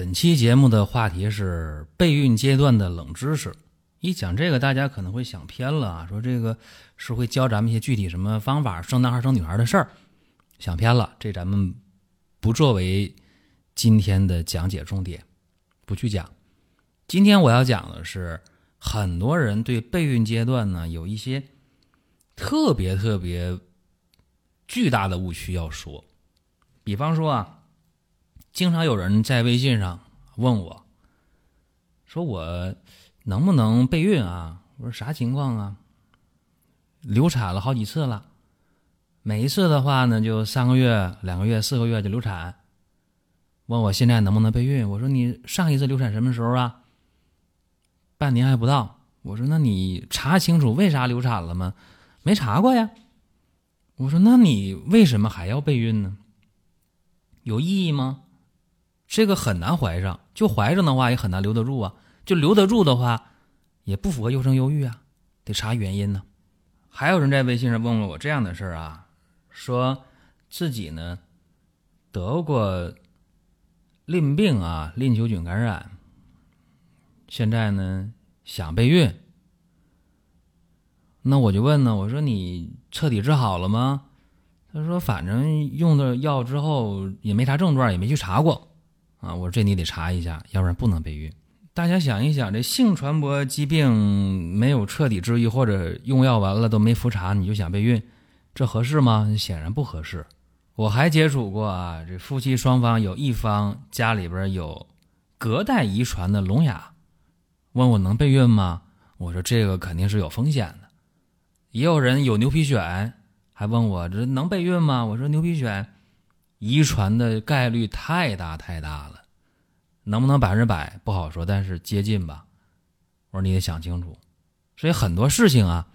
本期节目的话题是备孕阶段的冷知识。一讲这个，大家可能会想偏了啊，说这个是会教咱们一些具体什么方法生男孩生女孩的事儿，想偏了。这咱们不作为今天的讲解重点，不去讲。今天我要讲的是，很多人对备孕阶段呢有一些特别特别巨大的误区要说。比方说啊。经常有人在微信上问我，说我能不能备孕啊？我说啥情况啊？流产了好几次了，每一次的话呢，就三个月、两个月、四个月就流产。问我现在能不能备孕？我说你上一次流产什么时候啊？半年还不到。我说那你查清楚为啥流产了吗？没查过呀。我说那你为什么还要备孕呢？有意义吗？这个很难怀上，就怀上的话也很难留得住啊。就留得住的话，也不符合优生优育啊，得查原因呢。还有人在微信上问问我这样的事儿啊，说自己呢得过淋病啊，淋球菌感染，现在呢想备孕。那我就问呢，我说你彻底治好了吗？他说反正用的药之后也没啥症状，也没去查过。啊，我说这你得查一下，要不然不能备孕。大家想一想，这性传播疾病没有彻底治愈，或者用药完了都没复查，你就想备孕，这合适吗？显然不合适。我还接触过啊，这夫妻双方有一方家里边有隔代遗传的聋哑，问我能备孕吗？我说这个肯定是有风险的。也有人有牛皮癣，还问我这能备孕吗？我说牛皮癣。遗传的概率太大太大了，能不能百分之百不好说，但是接近吧。我说你得想清楚，所以很多事情啊，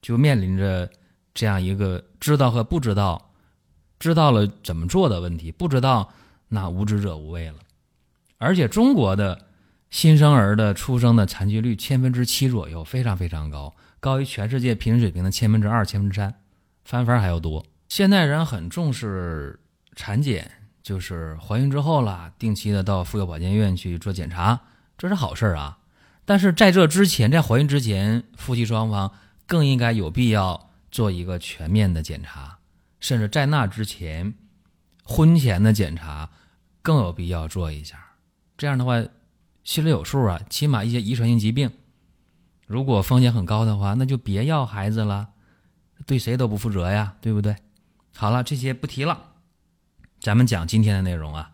就面临着这样一个知道和不知道，知道了怎么做的问题，不知道那无知者无畏了。而且中国的新生儿的出生的残疾率千分之七左右，非常非常高，高于全世界平均水平的千分之二、千分之三，翻番还要多。现代人很重视产检，就是怀孕之后了，定期的到妇幼保健院去做检查，这是好事儿啊。但是在这之前，在怀孕之前，夫妻双方更应该有必要做一个全面的检查，甚至在那之前，婚前的检查更有必要做一下。这样的话，心里有数啊。起码一些遗传性疾病，如果风险很高的话，那就别要孩子了，对谁都不负责呀，对不对？好了，这些不提了，咱们讲今天的内容啊。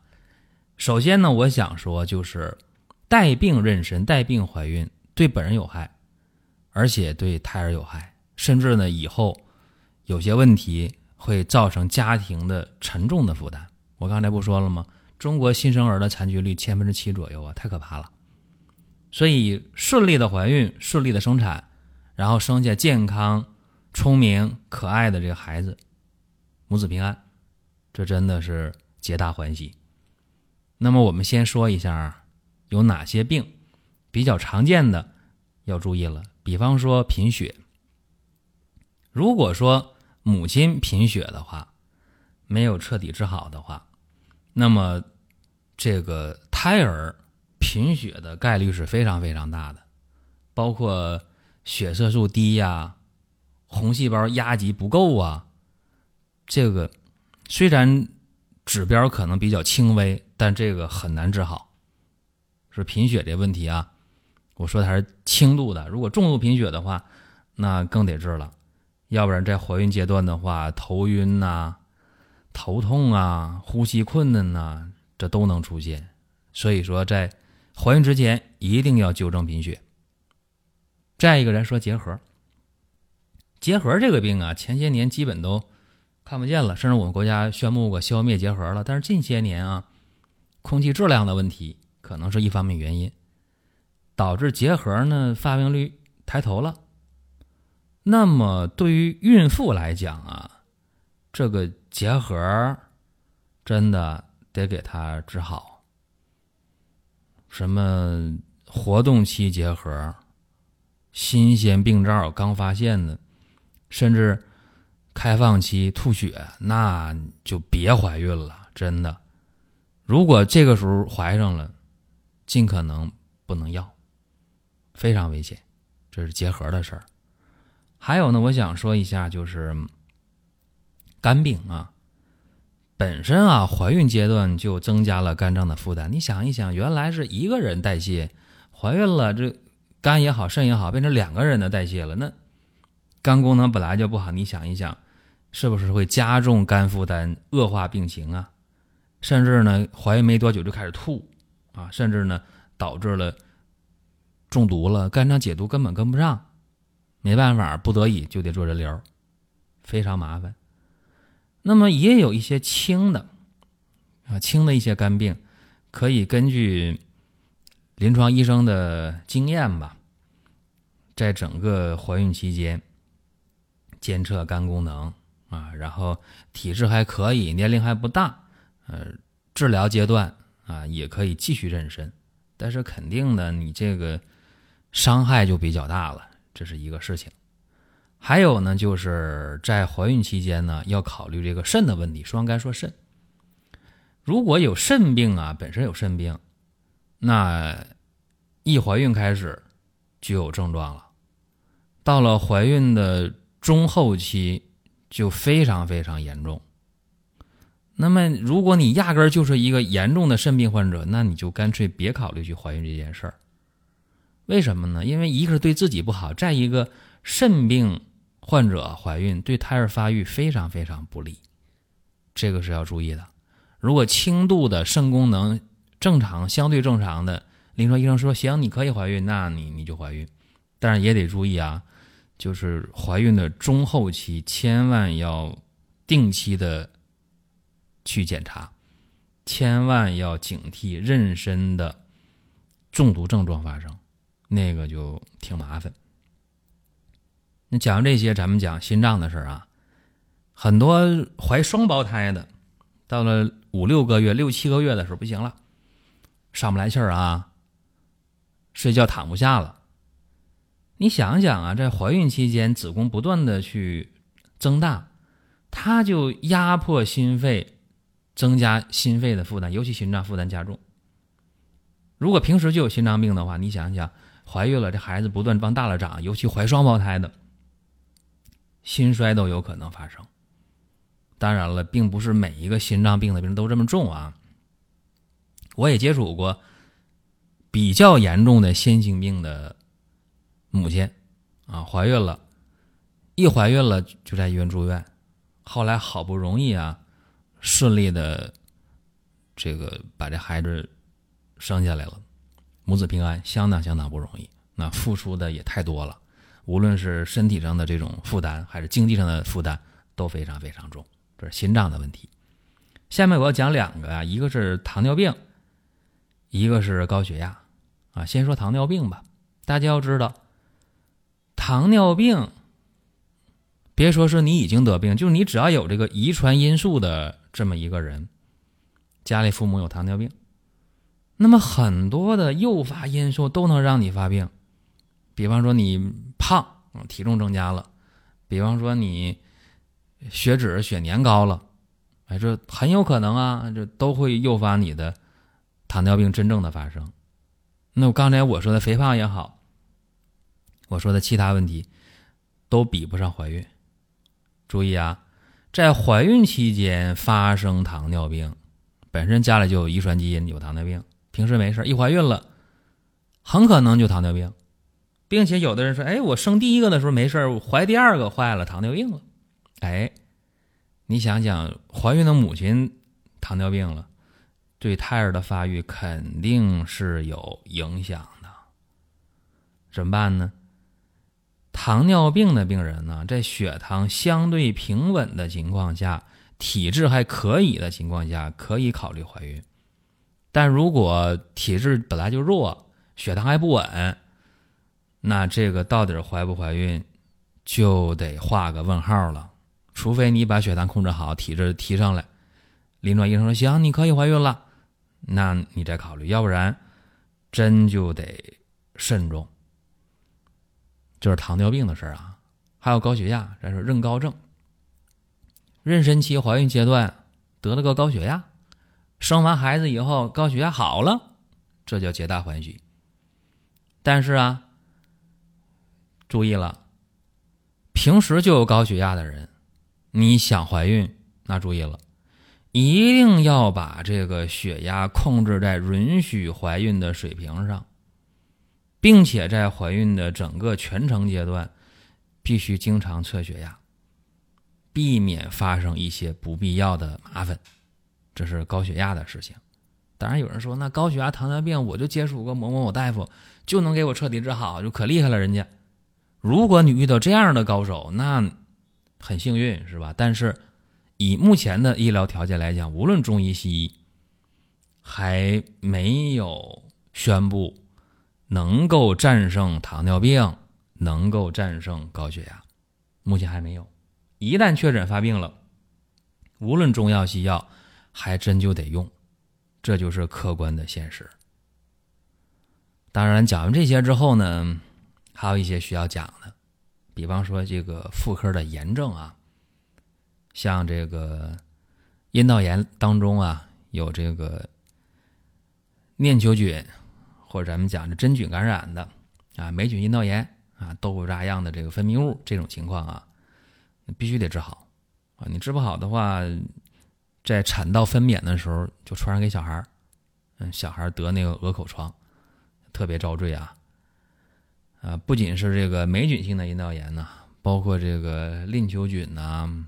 首先呢，我想说就是带病妊娠、带病怀孕对本人有害，而且对胎儿有害，甚至呢以后有些问题会造成家庭的沉重的负担。我刚才不说了吗？中国新生儿的残疾率千分之七左右啊，太可怕了。所以顺利的怀孕、顺利的生产，然后生下健康、聪明、可爱的这个孩子。母子平安，这真的是皆大欢喜。那么我们先说一下有哪些病比较常见的要注意了。比方说贫血，如果说母亲贫血的话，没有彻底治好的话，那么这个胎儿贫血的概率是非常非常大的，包括血色素低呀、红细胞压积不够啊。这个虽然指标可能比较轻微，但这个很难治好。是贫血这问题啊，我说的还是轻度的。如果重度贫血的话，那更得治了。要不然在怀孕阶段的话，头晕呐、头痛啊、呼吸困难呐，这都能出现。所以说，在怀孕之前一定要纠正贫血。再一个人说结核，结核这个病啊，前些年基本都。看不见了，甚至我们国家宣布过消灭结核了。但是近些年啊，空气质量的问题可能是一方面原因，导致结核呢发病率抬头了。那么对于孕妇来讲啊，这个结核真的得给她治好。什么活动期结核、新鲜病灶刚发现的，甚至开放期吐血，那就别怀孕了，真的。如果这个时候怀上了，尽可能不能要，非常危险。这是结核的事儿。还有呢，我想说一下，就是肝病啊，本身啊，怀孕阶段就增加了肝脏的负担。你想一想，原来是一个人代谢，怀孕了，这肝也好，肾也好，变成两个人的代谢了，那肝功能本来就不好，你想一想，是不是会加重肝负担，恶化病情啊？甚至呢，怀孕没多久就开始吐啊，甚至呢，导致了中毒了，肝脏解毒根本跟不上，没办法，不得已就得做人流，非常麻烦。那么也有一些轻的啊，轻的一些肝病，可以根据临床医生的经验吧，在整个怀孕期间监测肝功能啊，然后体质还可以，年龄还不大。呃，治疗阶段啊，也可以继续妊娠，但是肯定的，你这个伤害就比较大了，这是一个事情。还有呢，就是在怀孕期间呢，要考虑这个肾的问题，双肝说肾。如果有肾病啊，本身有肾病，那一怀孕开始就有症状了，到了怀孕的中后期就非常非常严重。那么，如果你压根儿就是一个严重的肾病患者，那你就干脆别考虑去怀孕这件事儿。为什么呢？因为一个是对自己不好，再一个肾病患者怀孕对胎儿发育非常非常不利，这个是要注意的。如果轻度的肾功能正常、相对正常的，临床医生说行，你可以怀孕，那你你就怀孕，但是也得注意啊，就是怀孕的中后期千万要定期的。去检查，千万要警惕妊娠的中毒症状发生，那个就挺麻烦。那讲这些，咱们讲心脏的事儿啊。很多怀双胞胎的，到了五六个月、六七个月的时候不行了，上不来气儿啊，睡觉躺不下了。你想想啊，在怀孕期间，子宫不断的去增大，它就压迫心肺。增加心肺的负担，尤其心脏负担加重。如果平时就有心脏病的话，你想想，怀孕了，这孩子不断往大了长，尤其怀双胞胎的，心衰都有可能发生。当然了，并不是每一个心脏病的病人都这么重啊。我也接触过比较严重的先心病的母亲啊，怀孕了，一怀孕了就在医院住院，后来好不容易啊。顺利的，这个把这孩子生下来了，母子平安，相当相当不容易。那付出的也太多了，无论是身体上的这种负担，还是经济上的负担，都非常非常重。这是心脏的问题。下面我要讲两个啊，一个是糖尿病，一个是高血压。啊，先说糖尿病吧。大家要知道，糖尿病，别说是你已经得病，就是你只要有这个遗传因素的。这么一个人，家里父母有糖尿病，那么很多的诱发因素都能让你发病。比方说你胖，体重增加了；比方说你血脂、血粘高了，哎，这很有可能啊，这都会诱发你的糖尿病真正的发生。那我刚才我说的肥胖也好，我说的其他问题，都比不上怀孕。注意啊！在怀孕期间发生糖尿病，本身家里就有遗传基因有糖尿病，平时没事一怀孕了，很可能就糖尿病，并且有的人说：“哎，我生第一个的时候没事怀第二个坏了，糖尿病了。”哎，你想想，怀孕的母亲糖尿病了，对胎儿的发育肯定是有影响的，怎么办呢？糖尿病的病人呢，在血糖相对平稳的情况下，体质还可以的情况下，可以考虑怀孕。但如果体质本来就弱，血糖还不稳，那这个到底怀不怀孕，就得画个问号了。除非你把血糖控制好，体质提上来，临床医生说行，你可以怀孕了，那你再考虑。要不然，真就得慎重。这是糖尿病的事儿啊，还有高血压，这是妊高症。妊娠期怀孕阶段得了个高血压，生完孩子以后高血压好了，这叫皆大欢喜。但是啊，注意了，平时就有高血压的人。你想怀孕，那注意了，一定要把这个血压控制在允许怀孕的水平上，并且在怀孕的整个全程阶段，必须经常测血压，避免发生一些不必要的麻烦。这是高血压的事情。当然有人说，那高血压、糖尿病，我就接触过某某某大夫，就能给我彻底治好，就可厉害了。人家，如果你遇到这样的高手，那。很幸运是吧？但是以目前的医疗条件来讲，无论中医西医，还没有宣布能够战胜糖尿病，能够战胜高血压，目前还没有。一旦确诊发病了，无论中药西药，还真就得用，这就是客观的现实。当然，讲完这些之后呢，还有一些需要讲的。比方说这个妇科的炎症啊，像这个阴道炎当中啊，有这个念球菌或者咱们讲的真菌感染的啊，霉菌阴道炎啊，豆腐渣样的这个分泌物这种情况啊，必须得治好啊！你治不好的话，在产道分娩的时候就传染给小孩儿，嗯，小孩得那个鹅口疮，特别遭罪啊。啊，不仅是这个霉菌性的阴道炎呢，包括这个淋球菌呐、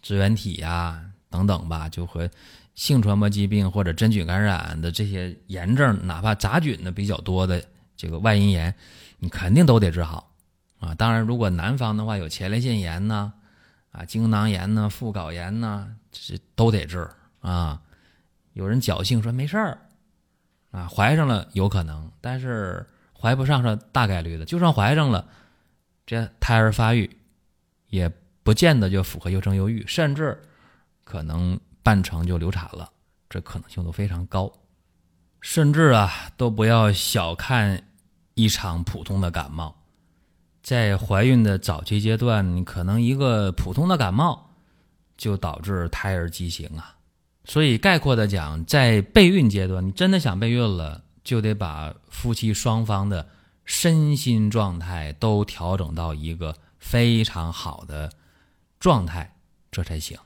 支原体呀等等吧，就和性传播疾病或者真菌感染的这些炎症，哪怕杂菌的比较多的这个外阴炎，你肯定都得治好啊。当然，如果男方的话有前列腺炎呢、啊精囊炎呢、附睾炎呢，这都得治啊。有人侥幸说没事儿啊，怀上了有可能，但是。怀不上是大概率的，就算怀上了，这胎儿发育也不见得就符合优生优育，甚至可能半成就流产了，这可能性都非常高。甚至啊，都不要小看一场普通的感冒，在怀孕的早期阶段，可能一个普通的感冒就导致胎儿畸形啊。所以概括的讲，在备孕阶段，你真的想备孕了。就得把夫妻双方的身心状态都调整到一个非常好的状态，这才行。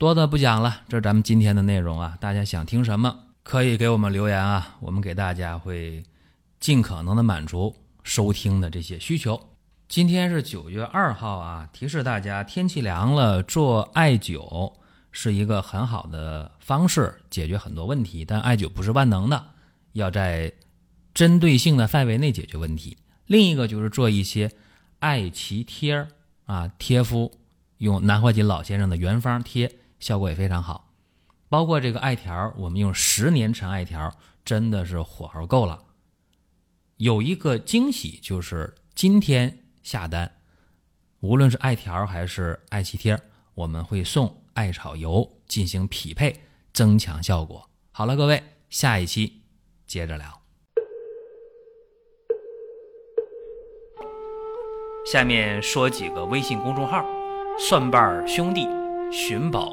多的不讲了，这是咱们今天的内容啊。大家想听什么，可以给我们留言啊，我们给大家会尽可能的满足收听的这些需求。今天是九月二号啊，提示大家，天气凉了，做艾灸是一个很好的方式，解决很多问题。但艾灸不是万能的。要在针对性的范围内解决问题。另一个就是做一些艾脐贴儿啊，贴敷用南怀瑾老先生的原方贴，效果也非常好。包括这个艾条，我们用十年陈艾条，真的是火候够了。有一个惊喜就是今天下单，无论是艾条还是艾脐贴，我们会送艾草油进行匹配，增强效果。好了，各位，下一期。接着聊，下面说几个微信公众号：蒜瓣兄弟、寻宝